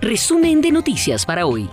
Resumen de noticias para hoy.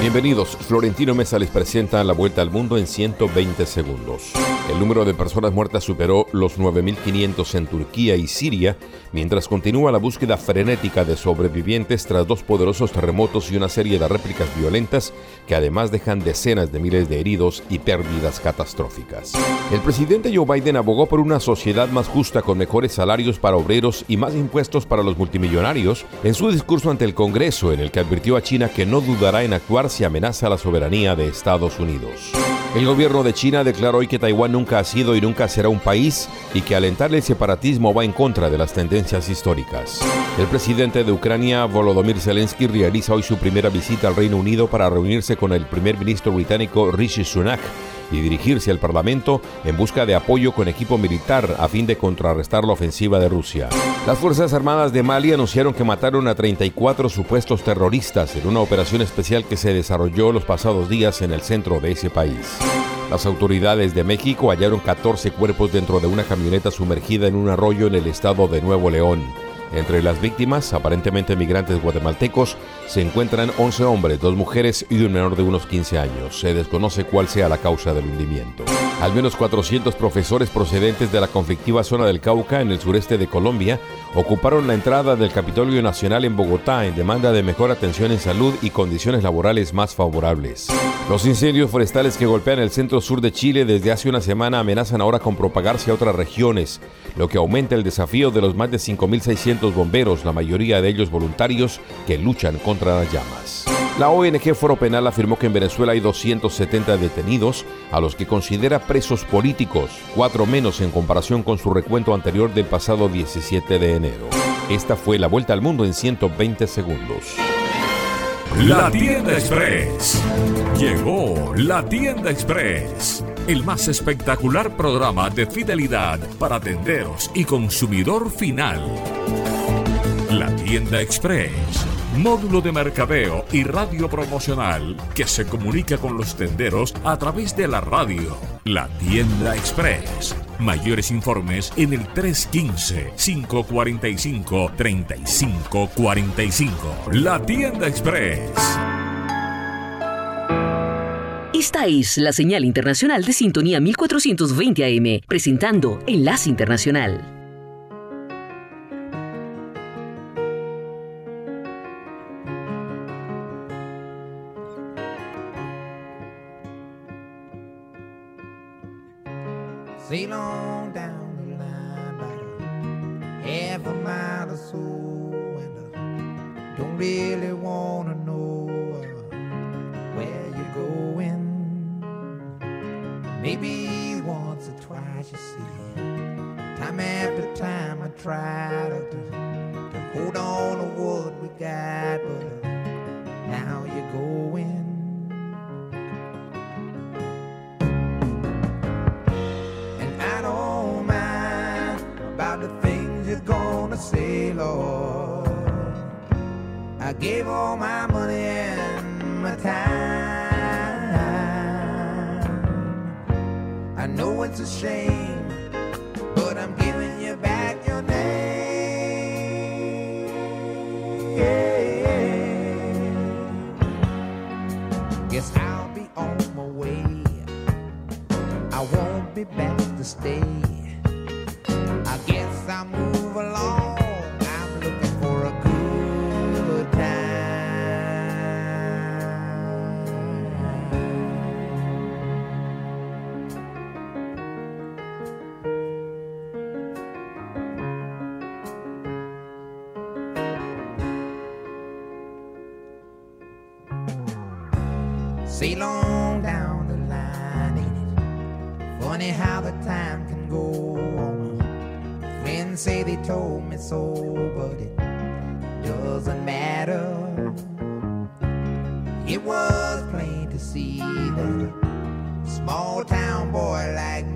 Bienvenidos, Florentino Mesa les presenta la vuelta al mundo en 120 segundos. El número de personas muertas superó los 9.500 en Turquía y Siria, mientras continúa la búsqueda frenética de sobrevivientes tras dos poderosos terremotos y una serie de réplicas violentas que además dejan decenas de miles de heridos y pérdidas catastróficas. El presidente Joe Biden abogó por una sociedad más justa con mejores salarios para obreros y más impuestos para los multimillonarios en su discurso ante el Congreso en el que advirtió a China que no dudará en actuar si amenaza la soberanía de Estados Unidos. El gobierno de China declaró hoy que Taiwán nunca ha sido y nunca será un país y que alentar el separatismo va en contra de las tendencias históricas. El presidente de Ucrania, Volodymyr Zelensky, realiza hoy su primera visita al Reino Unido para reunirse con el primer ministro británico Rishi Sunak y dirigirse al Parlamento en busca de apoyo con equipo militar a fin de contrarrestar la ofensiva de Rusia. Las Fuerzas Armadas de Mali anunciaron que mataron a 34 supuestos terroristas en una operación especial que se desarrolló los pasados días en el centro de ese país. Las autoridades de México hallaron 14 cuerpos dentro de una camioneta sumergida en un arroyo en el estado de Nuevo León. Entre las víctimas, aparentemente migrantes guatemaltecos, se encuentran 11 hombres, dos mujeres y un menor de unos 15 años. Se desconoce cuál sea la causa del hundimiento. Al menos 400 profesores procedentes de la conflictiva zona del Cauca, en el sureste de Colombia, ocuparon la entrada del Capitolio Nacional en Bogotá en demanda de mejor atención en salud y condiciones laborales más favorables. Los incendios forestales que golpean el centro sur de Chile desde hace una semana amenazan ahora con propagarse a otras regiones, lo que aumenta el desafío de los más de 5.600 bomberos, la mayoría de ellos voluntarios, que luchan contra La ONG Foro Penal afirmó que en Venezuela hay 270 detenidos, a los que considera presos políticos, cuatro menos en comparación con su recuento anterior del pasado 17 de enero. Esta fue la vuelta al mundo en 120 segundos. La tienda express. Llegó la tienda express. El más espectacular programa de fidelidad para tenderos y consumidor final. La tienda express módulo de mercadeo y radio promocional que se comunica con los tenderos a través de la radio. La tienda express. Mayores informes en el 315-545-3545. La tienda express. Esta es la señal internacional de sintonía 1420 AM, presentando Enlace Internacional. Half a mile or so, and I don't really wanna know where you're going. Maybe once or twice, you see. Time after time, I try to, to, hold on to what we got, but now you're going. I gave all my money and my time. I know it's a shame, but I'm giving you back your name. Guess I'll be on my way. I won't be back to stay. I guess I'll move along. Told me so, but it doesn't matter. It was plain to see that a small town boy like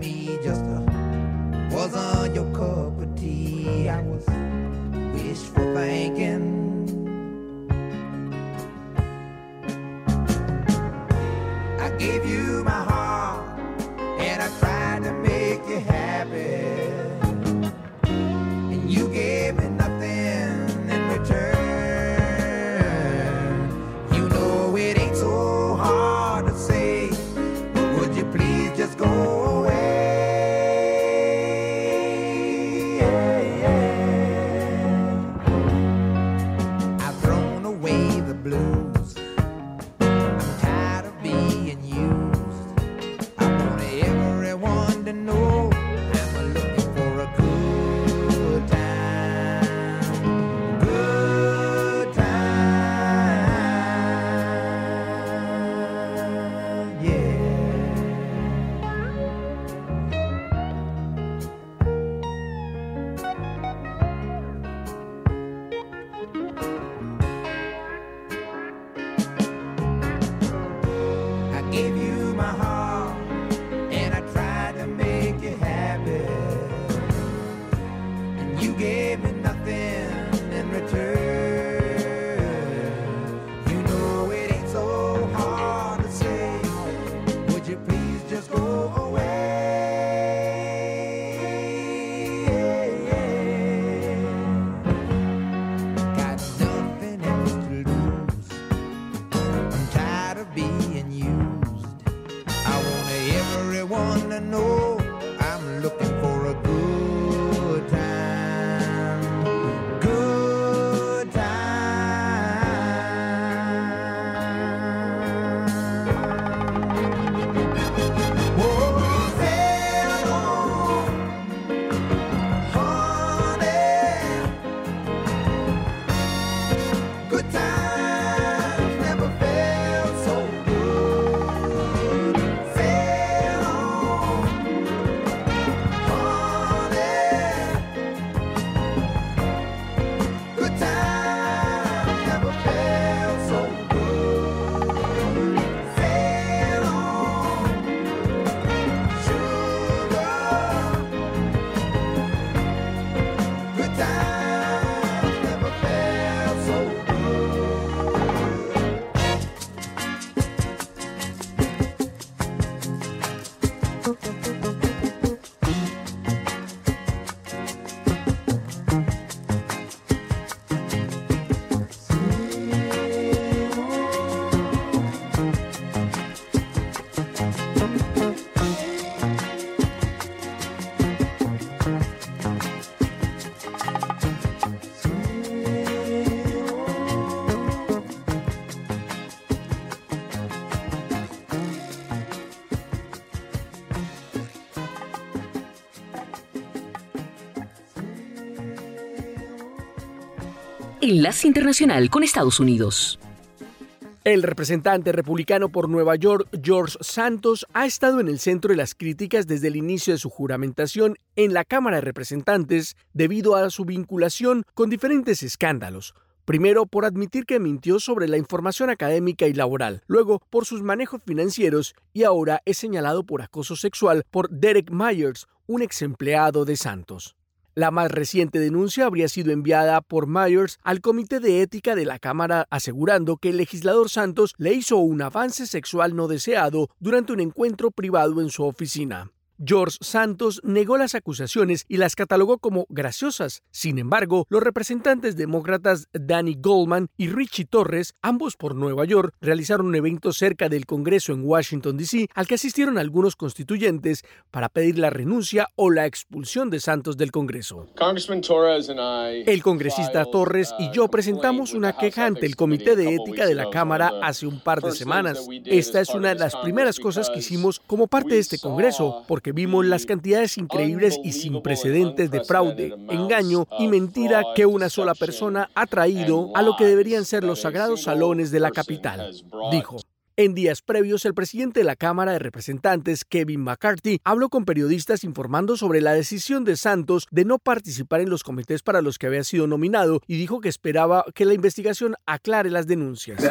Enlace Internacional con Estados Unidos. El representante republicano por Nueva York, George Santos, ha estado en el centro de las críticas desde el inicio de su juramentación en la Cámara de Representantes debido a su vinculación con diferentes escándalos. Primero, por admitir que mintió sobre la información académica y laboral, luego por sus manejos financieros y ahora es señalado por acoso sexual por Derek Myers, un ex empleado de Santos. La más reciente denuncia habría sido enviada por Myers al Comité de Ética de la Cámara asegurando que el legislador Santos le hizo un avance sexual no deseado durante un encuentro privado en su oficina. George Santos negó las acusaciones y las catalogó como graciosas. Sin embargo, los representantes demócratas Danny Goldman y Richie Torres, ambos por Nueva York, realizaron un evento cerca del Congreso en Washington, D.C., al que asistieron algunos constituyentes para pedir la renuncia o la expulsión de Santos del Congreso. El congresista Torres y yo presentamos una queja ante el Comité de Ética de la Cámara hace un par de semanas. Esta es una de las primeras cosas que hicimos como parte de este Congreso, porque vimos las cantidades increíbles y sin precedentes de fraude, engaño y mentira que una sola persona ha traído a lo que deberían ser los sagrados salones de la capital, dijo. En días previos, el presidente de la Cámara de Representantes, Kevin McCarthy, habló con periodistas informando sobre la decisión de Santos de no participar en los comités para los que había sido nominado y dijo que esperaba que la investigación aclare las denuncias.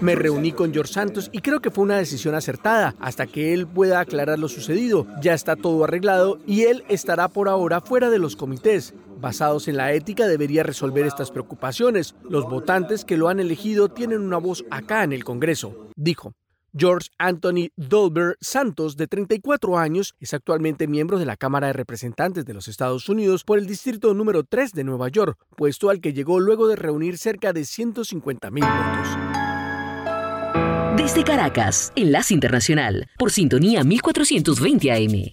Me reuní con George Santos y creo que fue una decisión acertada hasta que él pueda aclarar lo sucedido. Ya está todo arreglado y él estará por ahora fuera de los comités. Basados en la ética debería resolver estas preocupaciones. Los votantes que lo han elegido tienen una voz acá en el Congreso, dijo. George Anthony Dolber Santos, de 34 años, es actualmente miembro de la Cámara de Representantes de los Estados Unidos por el Distrito número 3 de Nueva York, puesto al que llegó luego de reunir cerca de 150 mil votos. Desde Caracas, Enlace Internacional, por sintonía 1420 AM.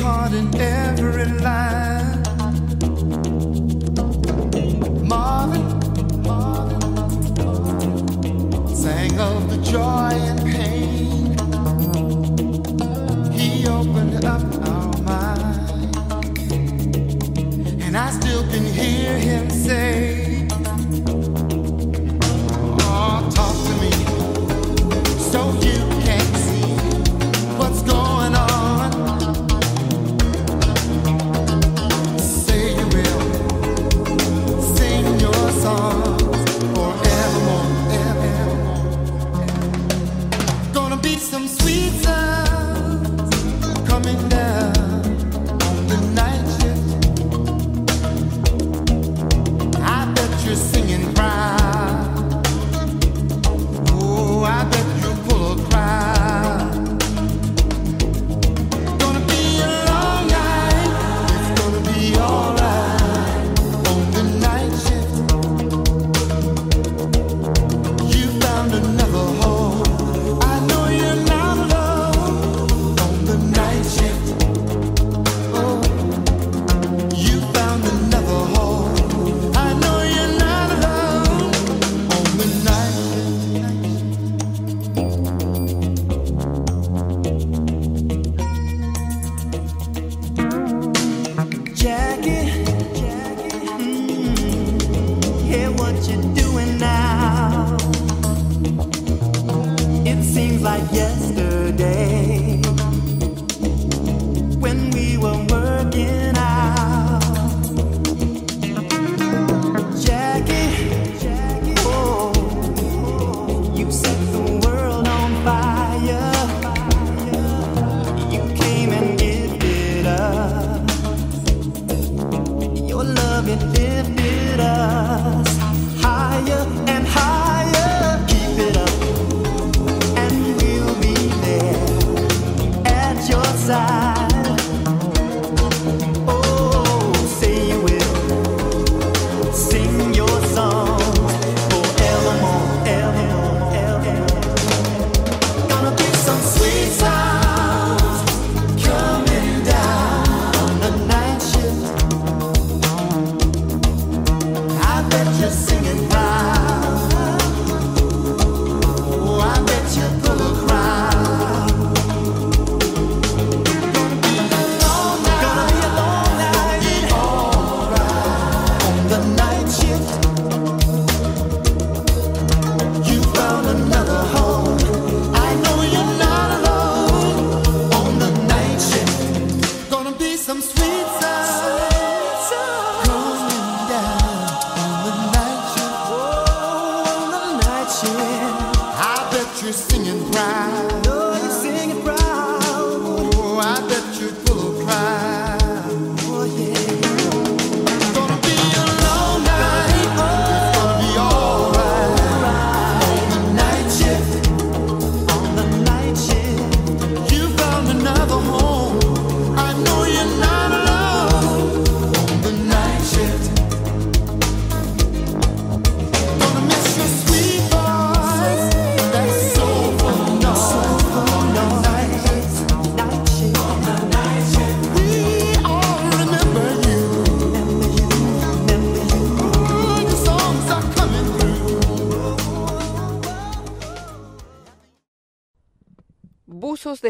heart in every line. Marvin, Marvin sang of the joy and pain. He opened up our mind. And I still can hear him say,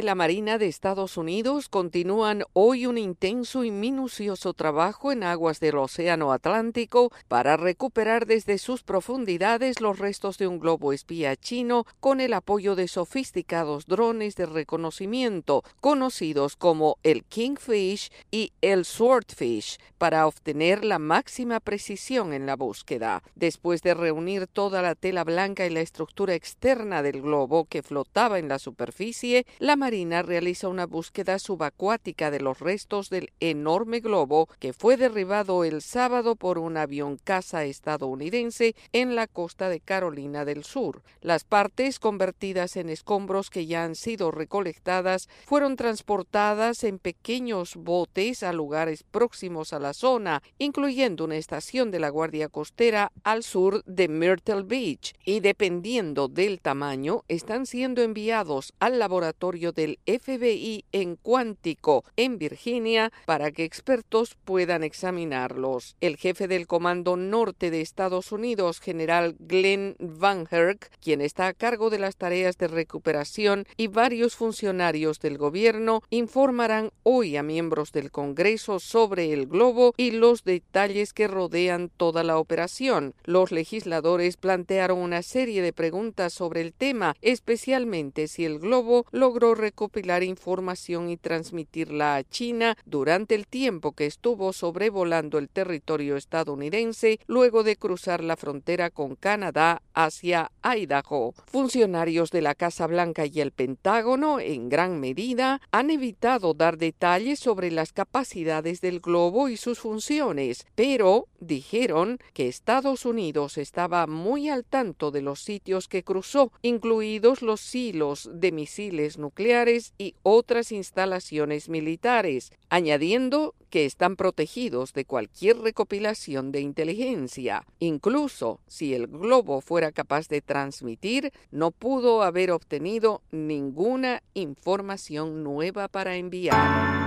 la Marina de Estados Unidos continúan hoy un intenso y minucioso trabajo en aguas del Océano Atlántico para recuperar desde sus profundidades los restos de un globo espía chino con el apoyo de sofisticados drones de reconocimiento conocidos como el Kingfish y el Swordfish para obtener la máxima precisión en la búsqueda. Después de reunir toda la tela blanca y la estructura externa del globo que flotaba en la superficie, la Marina realiza una búsqueda subacuática de los restos del enorme globo que fue derribado el sábado por un avión caza estadounidense en la costa de Carolina del Sur. Las partes convertidas en escombros que ya han sido recolectadas fueron transportadas en pequeños botes a lugares próximos a la zona, incluyendo una estación de la Guardia Costera al sur de Myrtle Beach, y dependiendo del tamaño, están siendo enviados al laboratorio del FBI en Cuántico, en Virginia, para que expertos puedan examinarlos. El jefe del Comando Norte de Estados Unidos, general Glenn Van Herk, quien está a cargo de las tareas de recuperación, y varios funcionarios del gobierno informarán hoy a miembros del Congreso sobre el globo y los detalles que rodean toda la operación. Los legisladores plantearon una serie de preguntas sobre el tema, especialmente si el globo logró recopilar información y transmitirla a China durante el tiempo que estuvo sobrevolando el territorio estadounidense luego de cruzar la frontera con Canadá hacia Idaho. Funcionarios de la Casa Blanca y el Pentágono, en gran medida, han evitado dar detalles sobre las capacidades del globo y sus funciones, pero dijeron que Estados Unidos estaba muy al tanto de los sitios que cruzó, incluidos los silos de misiles nucleares y otras instalaciones militares, añadiendo que están protegidos de cualquier recopilación de inteligencia. Incluso si el globo fuera capaz de transmitir, no pudo haber obtenido ninguna información nueva para enviar.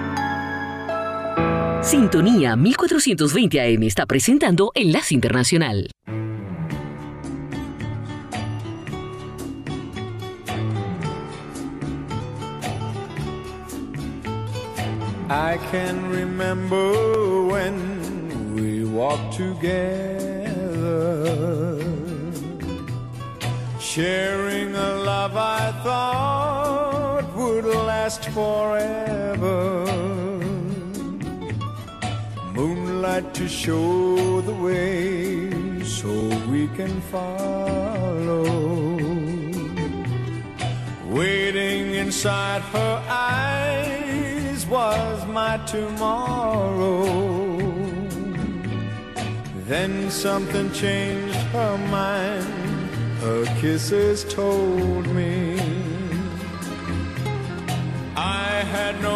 Sintonía 1420 AM está presentando Enlace Internacional. I can remember when we walked together sharing a love I thought would last forever. Moonlight to show the way so we can follow. Waiting inside her eyes was my tomorrow. Then something changed her mind her kisses told me I had no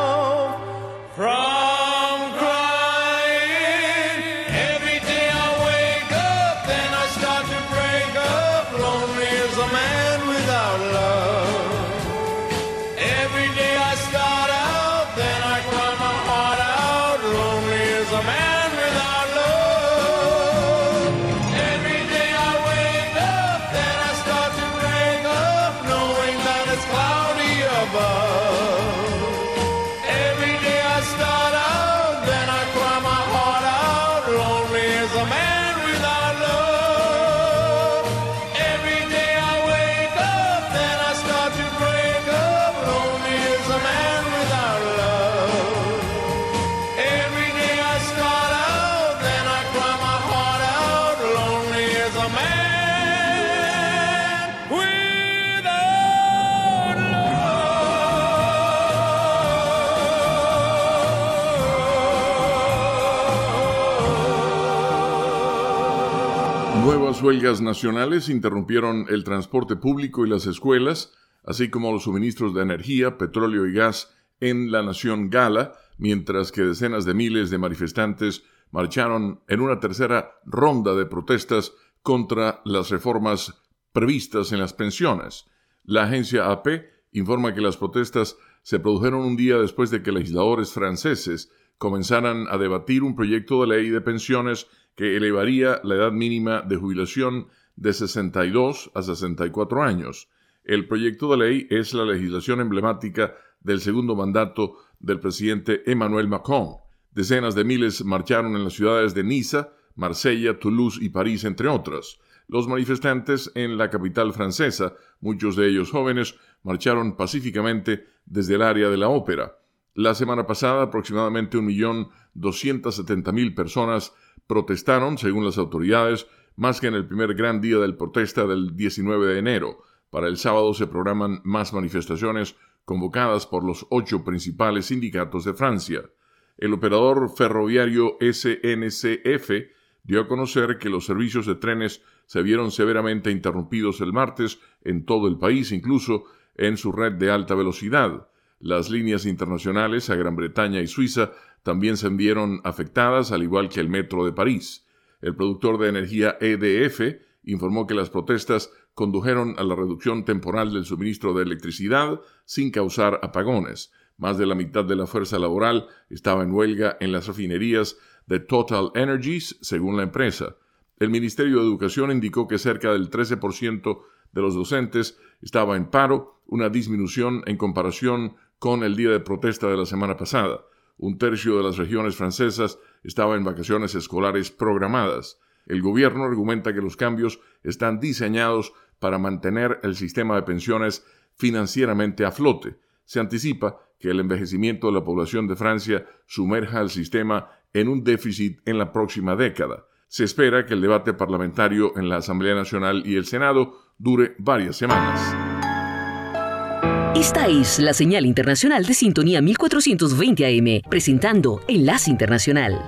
huelgas nacionales interrumpieron el transporte público y las escuelas, así como los suministros de energía, petróleo y gas en la nación Gala, mientras que decenas de miles de manifestantes marcharon en una tercera ronda de protestas contra las reformas previstas en las pensiones. La agencia AP informa que las protestas se produjeron un día después de que legisladores franceses comenzaran a debatir un proyecto de ley de pensiones que elevaría la edad mínima de jubilación de 62 a 64 años. El proyecto de ley es la legislación emblemática del segundo mandato del presidente Emmanuel Macron. Decenas de miles marcharon en las ciudades de Niza, Marsella, Toulouse y París, entre otras. Los manifestantes en la capital francesa, muchos de ellos jóvenes, marcharon pacíficamente desde el área de la ópera. La semana pasada, aproximadamente 1.270.000 personas protestaron, según las autoridades, más que en el primer gran día del protesta del 19 de enero. Para el sábado se programan más manifestaciones convocadas por los ocho principales sindicatos de Francia. El operador ferroviario SNCF dio a conocer que los servicios de trenes se vieron severamente interrumpidos el martes en todo el país, incluso en su red de alta velocidad. Las líneas internacionales a Gran Bretaña y Suiza también se vieron afectadas, al igual que el metro de París. El productor de energía EDF informó que las protestas condujeron a la reducción temporal del suministro de electricidad sin causar apagones. Más de la mitad de la fuerza laboral estaba en huelga en las refinerías de Total Energies, según la empresa. El Ministerio de Educación indicó que cerca del 13% de los docentes estaba en paro, una disminución en comparación con el día de protesta de la semana pasada un tercio de las regiones francesas estaba en vacaciones escolares programadas. El gobierno argumenta que los cambios están diseñados para mantener el sistema de pensiones financieramente a flote. Se anticipa que el envejecimiento de la población de Francia sumerja al sistema en un déficit en la próxima década. Se espera que el debate parlamentario en la Asamblea Nacional y el Senado dure varias semanas. Esta es la señal internacional de sintonía 1420 AM, presentando Enlace Internacional.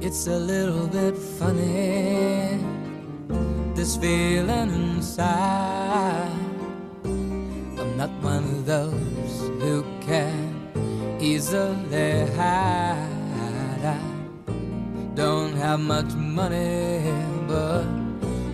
It's a little bit funny, this feeling inside. I'm not one of those who can easily hide. I don't have much money, but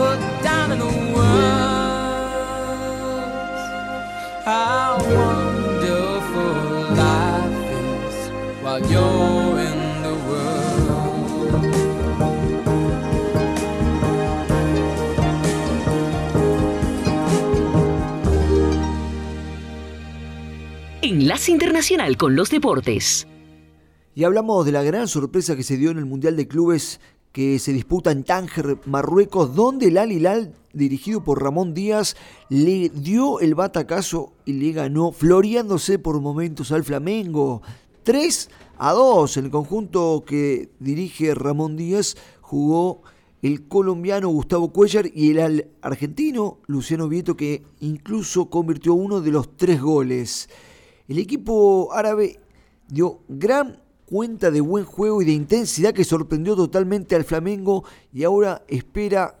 put down in the words how wonderful life is while you're in the world. Enlace Internacional con los Deportes. Y hablamos de la gran sorpresa que se dio en el Mundial de Clubes que se disputa en Tánger, Marruecos, donde el Al Hilal, dirigido por Ramón Díaz, le dio el batacazo y le ganó, floreándose por momentos al Flamengo. 3 a 2. En el conjunto que dirige Ramón Díaz jugó el colombiano Gustavo Cuellar y el argentino Luciano Vieto, que incluso convirtió uno de los tres goles. El equipo árabe dio gran cuenta de buen juego y de intensidad que sorprendió totalmente al Flamengo y ahora espera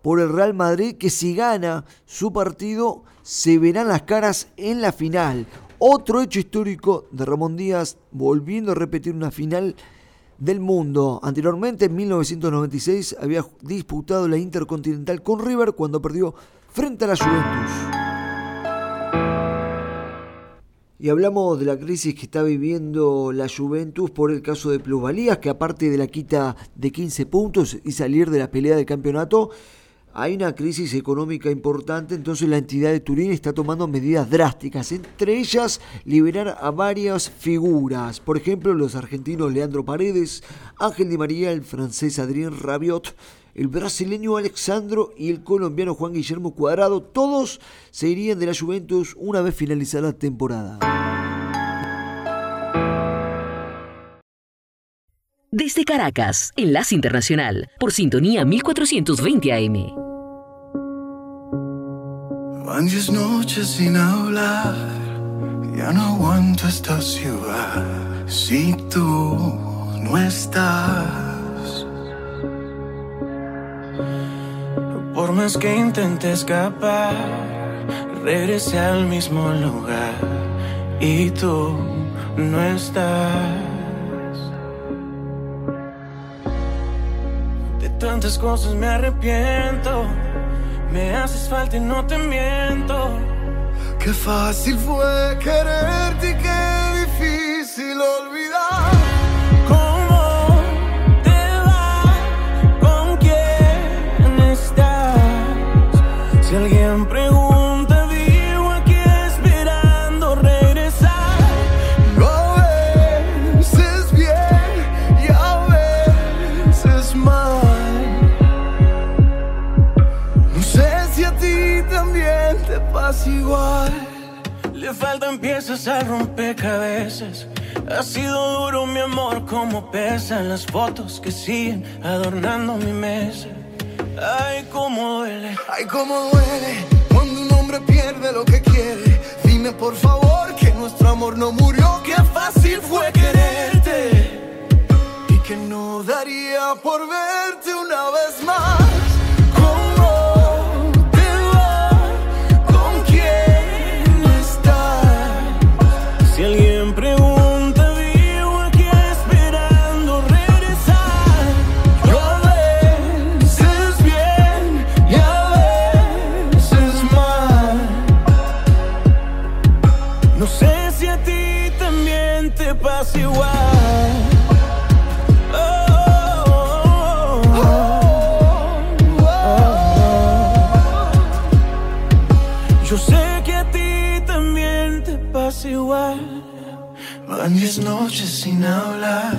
por el Real Madrid que si gana su partido se verán las caras en la final. Otro hecho histórico de Ramón Díaz volviendo a repetir una final del mundo. Anteriormente, en 1996, había disputado la Intercontinental con River cuando perdió frente a la Juventus. Y hablamos de la crisis que está viviendo la Juventus por el caso de plusvalías, que aparte de la quita de 15 puntos y salir de la pelea del campeonato, hay una crisis económica importante, entonces la entidad de Turín está tomando medidas drásticas, entre ellas liberar a varias figuras, por ejemplo los argentinos Leandro Paredes, Ángel Di María, el francés Adrien Rabiot, el brasileño Alexandro y el colombiano Juan Guillermo Cuadrado, todos se irían de la Juventus una vez finalizada la temporada. Desde Caracas, Enlace Internacional, por sintonía 1420 AM. Van diez noches sin hablar, ya no aguanto esta ciudad si tú no estás. Por más que intenté escapar, regresé al mismo lugar y tú no estás. De tantas cosas me arrepiento, me haces falta y no te miento. Qué fácil fue quererte y qué difícil olvidar. Si alguien pregunta, vivo aquí esperando regresar. A veces bien y a veces mal. No sé si a ti también te pasa igual. Le faltan piezas al rompecabezas. Ha sido duro mi amor como pesan las fotos que siguen adornando mi mesa. Ay, cómo duele. Ay, cómo duele cuando un hombre pierde lo que quiere. Dime por favor que nuestro amor no murió. Qué fácil fue quererte. Y que no daría por verte una vez más. Van diez noches sin hablar,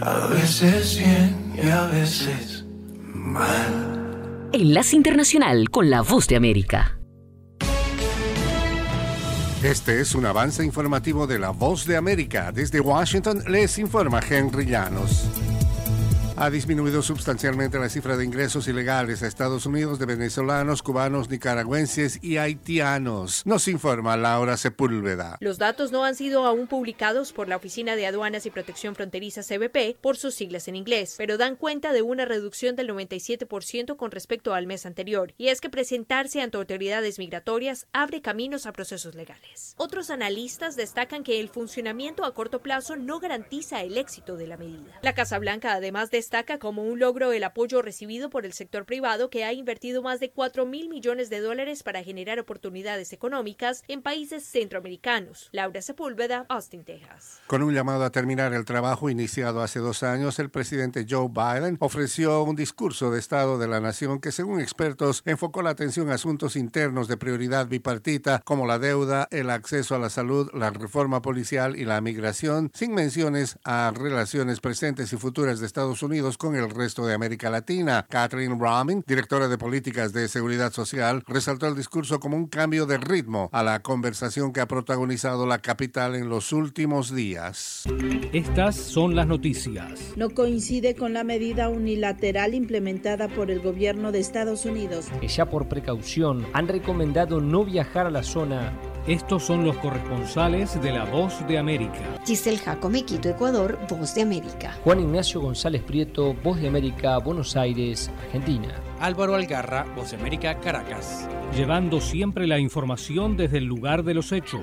a veces bien y a veces mal. Enlace Internacional con la Voz de América. Este es un avance informativo de la Voz de América. Desde Washington les informa Henry Llanos. Ha disminuido sustancialmente la cifra de ingresos ilegales a Estados Unidos de venezolanos, cubanos, nicaragüenses y haitianos. Nos informa Laura Sepúlveda. Los datos no han sido aún publicados por la Oficina de Aduanas y Protección Fronteriza CBP por sus siglas en inglés, pero dan cuenta de una reducción del 97% con respecto al mes anterior, y es que presentarse ante autoridades migratorias abre caminos a procesos legales. Otros analistas destacan que el funcionamiento a corto plazo no garantiza el éxito de la medida. La Casa Blanca además destaca como un logro el apoyo recibido por el sector privado que ha invertido más de 4 mil millones de dólares para generar oportunidades económicas en países centroamericanos. Laura Sepúlveda, Austin, Texas. Con un llamado a terminar el trabajo iniciado hace dos años, el presidente Joe Biden ofreció un discurso de Estado de la Nación que, según expertos, enfocó la atención a asuntos internos de prioridad bipartita como la deuda, el acceso a la salud, la reforma policial y la migración, sin menciones a relaciones presentes y futuras de Estados Unidos con el resto de América Latina. Catherine Ramin, directora de políticas de seguridad social, resaltó el discurso como un cambio de ritmo a la conversación que ha protagonizado la capital en los últimos días. Estas son las noticias. No coincide con la medida unilateral implementada por el gobierno de Estados Unidos. Que ya por precaución han recomendado no viajar a la zona. Estos son los corresponsales de La Voz de América. Giselle Jacome, Quito, Ecuador, Voz de América. Juan Ignacio González Prieto, Voz de América, Buenos Aires, Argentina. Álvaro Algarra, Voz de América, Caracas. Llevando siempre la información desde el lugar de los hechos.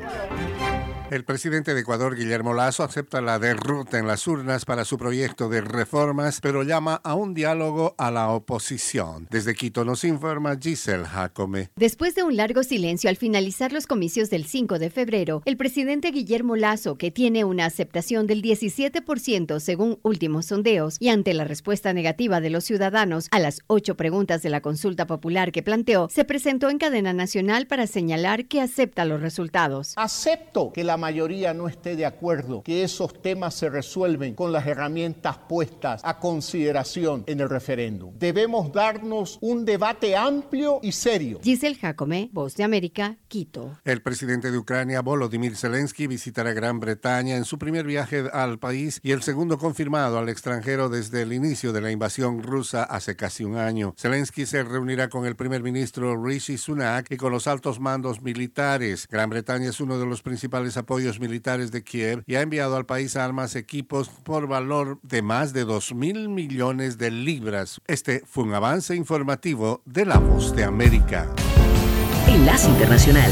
El presidente de Ecuador, Guillermo Lazo, acepta la derrota en las urnas para su proyecto de reformas, pero llama a un diálogo a la oposición. Desde Quito nos informa Giselle Jacome. Después de un largo silencio al finalizar los comicios del 5 de febrero, el presidente Guillermo Lazo, que tiene una aceptación del 17% según últimos sondeos, y ante la respuesta negativa de los ciudadanos a las ocho preguntas de la consulta popular que planteó, se presentó en cadena nacional para señalar que acepta los resultados. Acepto que la mayoría no esté de acuerdo, que esos temas se resuelven con las herramientas puestas a consideración en el referéndum. Debemos darnos un debate amplio y serio. Giselle Jacome, Voz de América, Quito. El presidente de Ucrania, Volodymyr Zelensky, visitará Gran Bretaña en su primer viaje al país y el segundo confirmado al extranjero desde el inicio de la invasión rusa hace casi un año. Zelensky se reunirá con el primer ministro Rishi Sunak y con los altos mandos militares. Gran Bretaña es uno de los principales apoyos militares de Kiev y ha enviado al país armas, equipos por valor de más de 2 mil millones de libras. Este fue un avance informativo de La Voz de América. Enlace Internacional.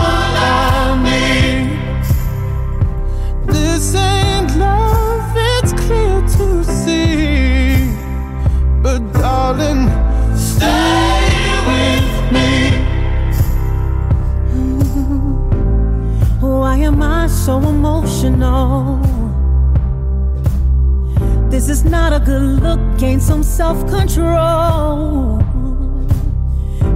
so emotional? This is not a good look, gain some self control.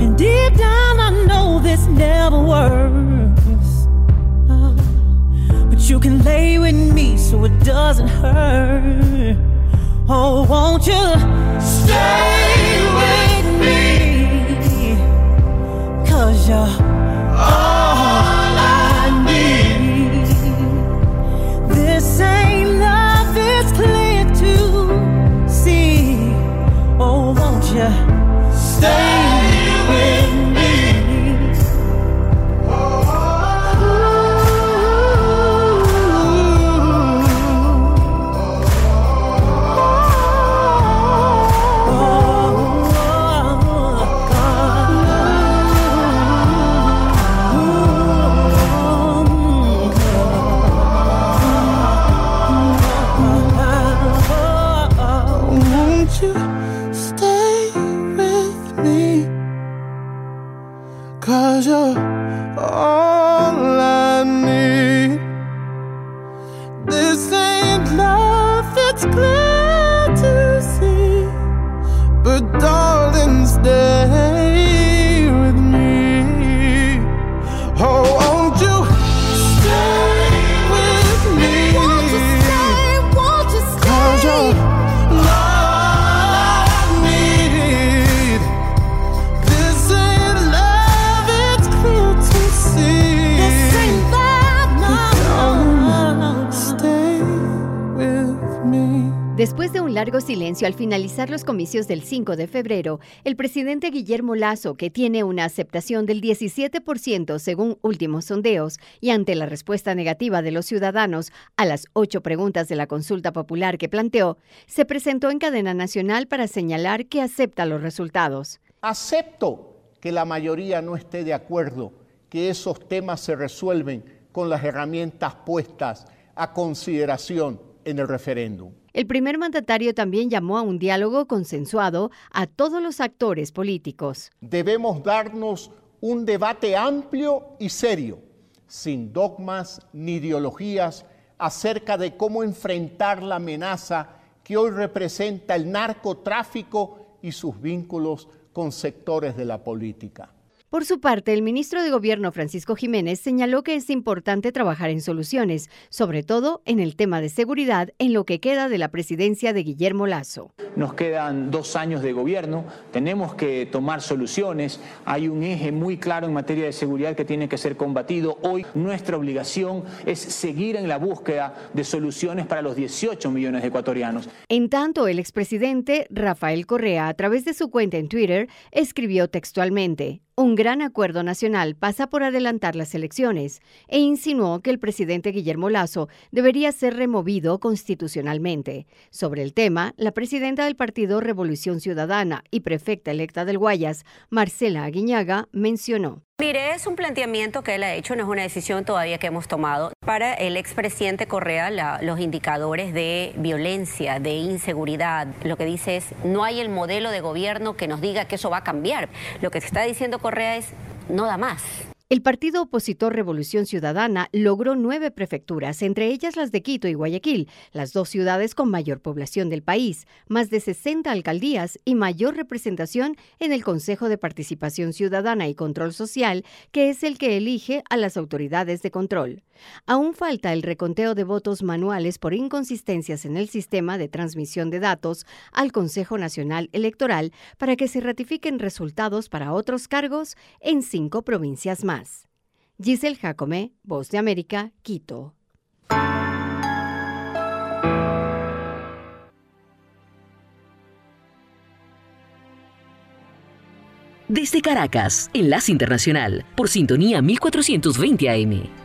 And deep down, I know this never works. But you can lay with me so it doesn't hurt. Oh, won't you stay with me? Cause you're stay This ain't love, it's clear largo silencio al finalizar los comicios del 5 de febrero, el presidente Guillermo Lazo, que tiene una aceptación del 17% según últimos sondeos, y ante la respuesta negativa de los ciudadanos a las ocho preguntas de la consulta popular que planteó, se presentó en cadena nacional para señalar que acepta los resultados. Acepto que la mayoría no esté de acuerdo, que esos temas se resuelven con las herramientas puestas a consideración en el referéndum. El primer mandatario también llamó a un diálogo consensuado a todos los actores políticos. Debemos darnos un debate amplio y serio, sin dogmas ni ideologías, acerca de cómo enfrentar la amenaza que hoy representa el narcotráfico y sus vínculos con sectores de la política. Por su parte, el ministro de Gobierno Francisco Jiménez señaló que es importante trabajar en soluciones, sobre todo en el tema de seguridad, en lo que queda de la presidencia de Guillermo Lazo. Nos quedan dos años de gobierno, tenemos que tomar soluciones, hay un eje muy claro en materia de seguridad que tiene que ser combatido. Hoy nuestra obligación es seguir en la búsqueda de soluciones para los 18 millones de ecuatorianos. En tanto, el expresidente Rafael Correa, a través de su cuenta en Twitter, escribió textualmente, un gran acuerdo nacional pasa por adelantar las elecciones e insinuó que el presidente Guillermo Lazo debería ser removido constitucionalmente. Sobre el tema, la presidenta del partido Revolución Ciudadana y prefecta electa del Guayas, Marcela Aguiñaga, mencionó. Mire, es un planteamiento que él ha hecho, no es una decisión todavía que hemos tomado. Para el expresidente Correa, la, los indicadores de violencia, de inseguridad, lo que dice es, no hay el modelo de gobierno que nos diga que eso va a cambiar. Lo que se está diciendo Correa es, no da más. El partido opositor Revolución Ciudadana logró nueve prefecturas, entre ellas las de Quito y Guayaquil, las dos ciudades con mayor población del país, más de 60 alcaldías y mayor representación en el Consejo de Participación Ciudadana y Control Social, que es el que elige a las autoridades de control. Aún falta el reconteo de votos manuales por inconsistencias en el sistema de transmisión de datos al Consejo Nacional Electoral para que se ratifiquen resultados para otros cargos en cinco provincias más. Giselle Jacome, Voz de América, Quito. Desde Caracas, Enlace Internacional, por sintonía 1420 AM.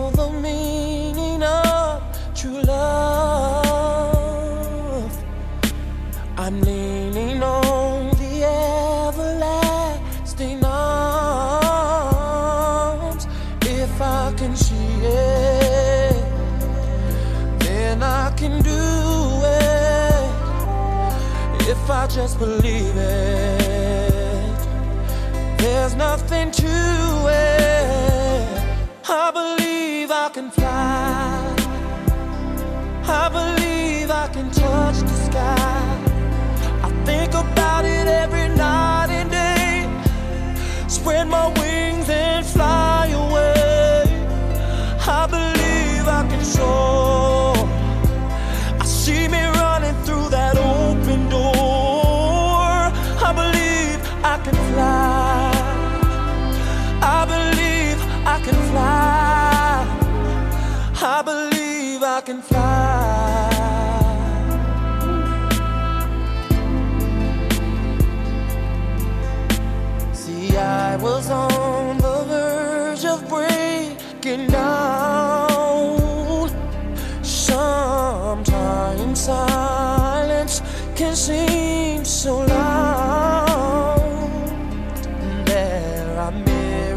believe it, there's nothing to it. I believe I can fly. I believe I can touch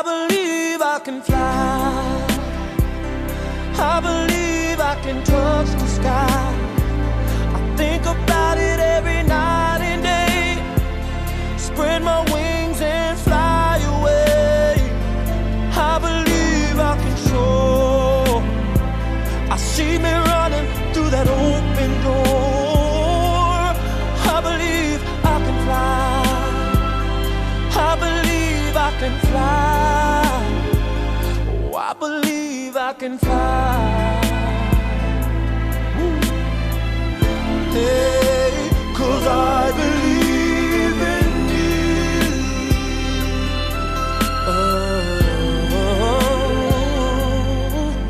I believe I can fly. I believe I can touch the sky. I can fly. Hey, cause I believe in you. Oh,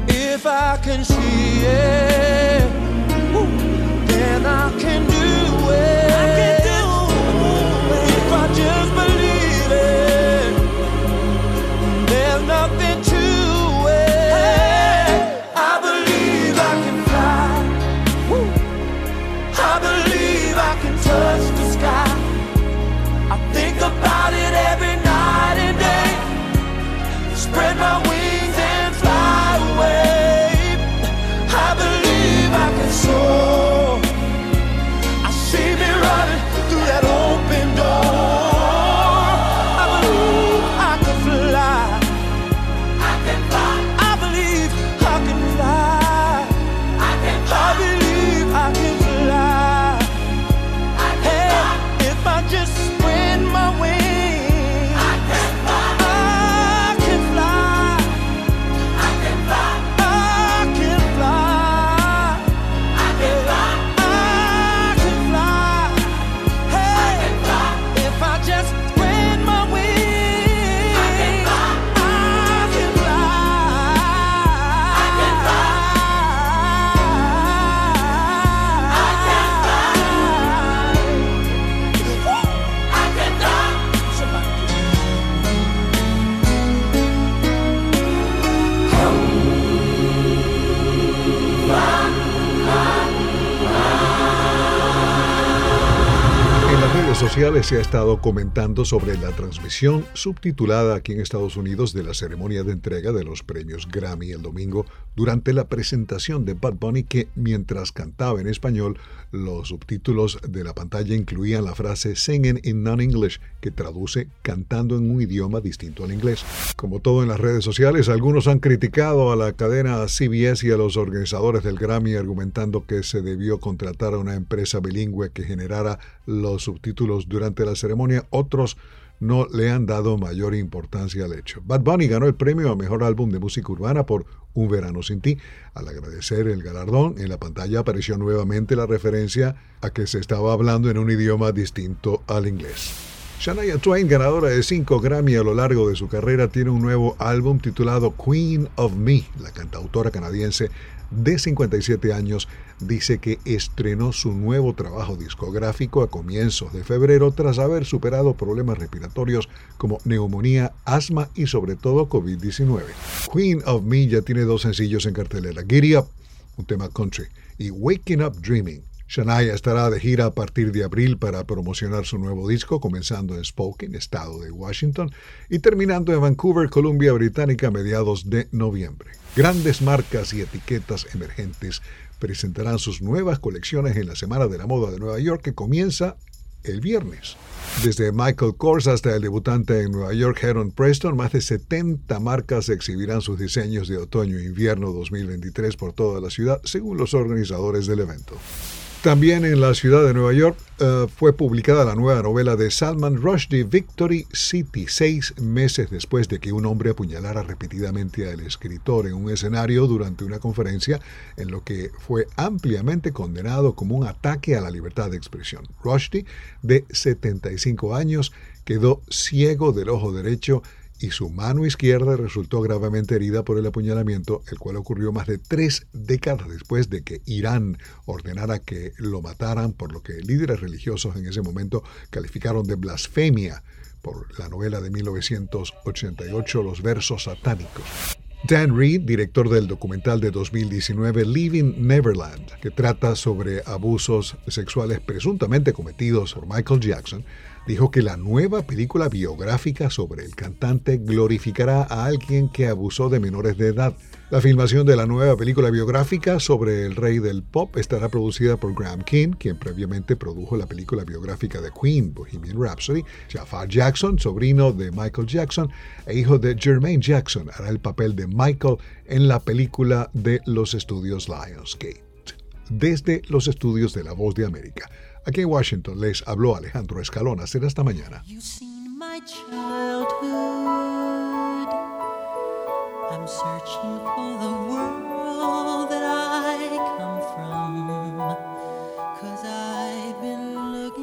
if I can see it, Spread my wings sociales se ha estado comentando sobre la transmisión subtitulada aquí en Estados Unidos de la ceremonia de entrega de los premios Grammy el domingo durante la presentación de Bad Bunny que mientras cantaba en español los subtítulos de la pantalla incluían la frase Singing in Non-English que traduce cantando en un idioma distinto al inglés. Como todo en las redes sociales, algunos han criticado a la cadena CBS y a los organizadores del Grammy argumentando que se debió contratar a una empresa bilingüe que generara los subtítulos durante la ceremonia. Otros no le han dado mayor importancia al hecho. Bad Bunny ganó el premio a Mejor Álbum de Música Urbana por Un Verano Sin Ti. Al agradecer el galardón, en la pantalla apareció nuevamente la referencia a que se estaba hablando en un idioma distinto al inglés. Shania Twain, ganadora de 5 Grammy a lo largo de su carrera, tiene un nuevo álbum titulado Queen of Me. La cantautora canadiense de 57 años dice que estrenó su nuevo trabajo discográfico a comienzos de febrero tras haber superado problemas respiratorios como neumonía, asma y sobre todo COVID-19. Queen of Me ya tiene dos sencillos en cartelera, Giddy Up, un tema country, y Waking Up Dreaming. Shania estará de gira a partir de abril para promocionar su nuevo disco, comenzando en Spokane, estado de Washington, y terminando en Vancouver, Columbia Británica, a mediados de noviembre. Grandes marcas y etiquetas emergentes presentarán sus nuevas colecciones en la Semana de la Moda de Nueva York que comienza el viernes. Desde Michael Kors hasta el debutante en Nueva York, Heron Preston, más de 70 marcas exhibirán sus diseños de otoño e invierno 2023 por toda la ciudad, según los organizadores del evento. También en la ciudad de Nueva York uh, fue publicada la nueva novela de Salman Rushdie, Victory City, seis meses después de que un hombre apuñalara repetidamente al escritor en un escenario durante una conferencia, en lo que fue ampliamente condenado como un ataque a la libertad de expresión. Rushdie, de 75 años, quedó ciego del ojo derecho y su mano izquierda resultó gravemente herida por el apuñalamiento, el cual ocurrió más de tres décadas después de que Irán ordenara que lo mataran, por lo que líderes religiosos en ese momento calificaron de blasfemia por la novela de 1988 Los versos satánicos. Dan Reed, director del documental de 2019 Leaving Neverland, que trata sobre abusos sexuales presuntamente cometidos por Michael Jackson, dijo que la nueva película biográfica sobre el cantante glorificará a alguien que abusó de menores de edad. La filmación de la nueva película biográfica sobre el rey del pop estará producida por Graham King, quien previamente produjo la película biográfica de Queen, Bohemian Rhapsody. Jafar Jackson, sobrino de Michael Jackson e hijo de Jermaine Jackson, hará el papel de Michael en la película de los estudios Lionsgate. Desde los estudios de La Voz de América. Aquí en Washington les habló Alejandro Escalona. Será hasta mañana.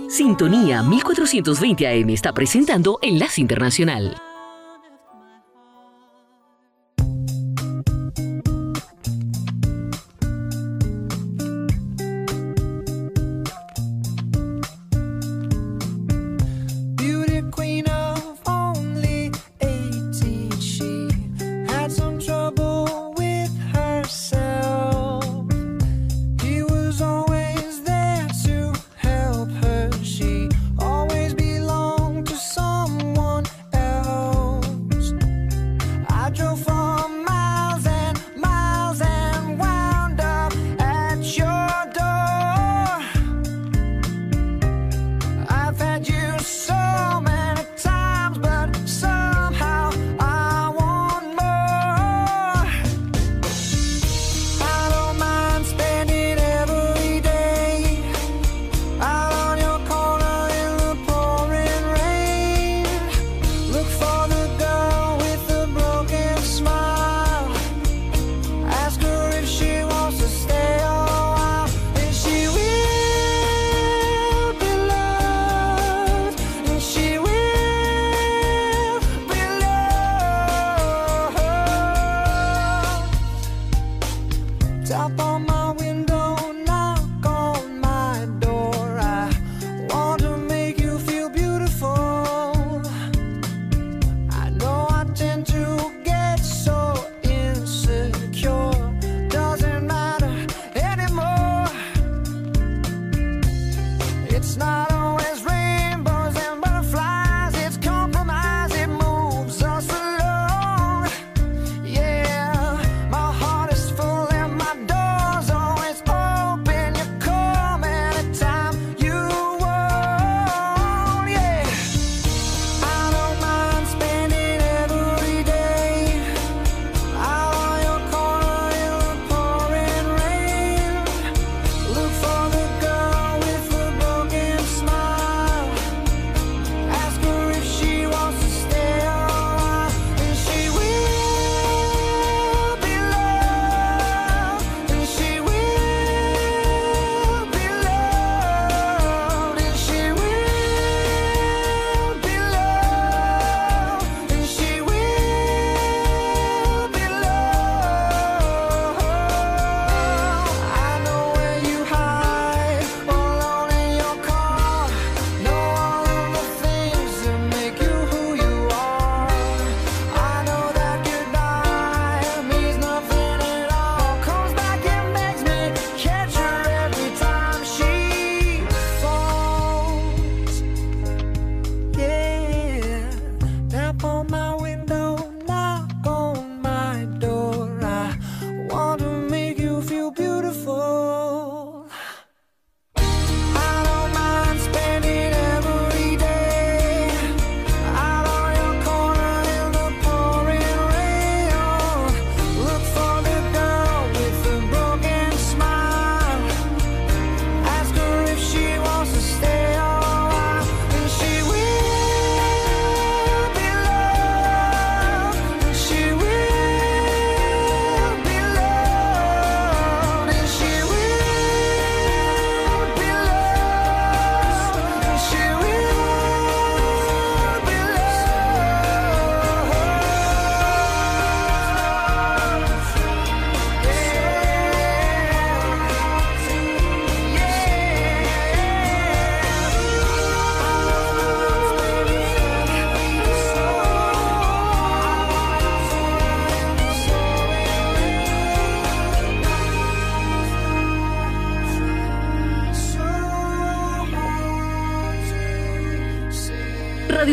Sintonía 1420 AM está presentando Enlace Internacional.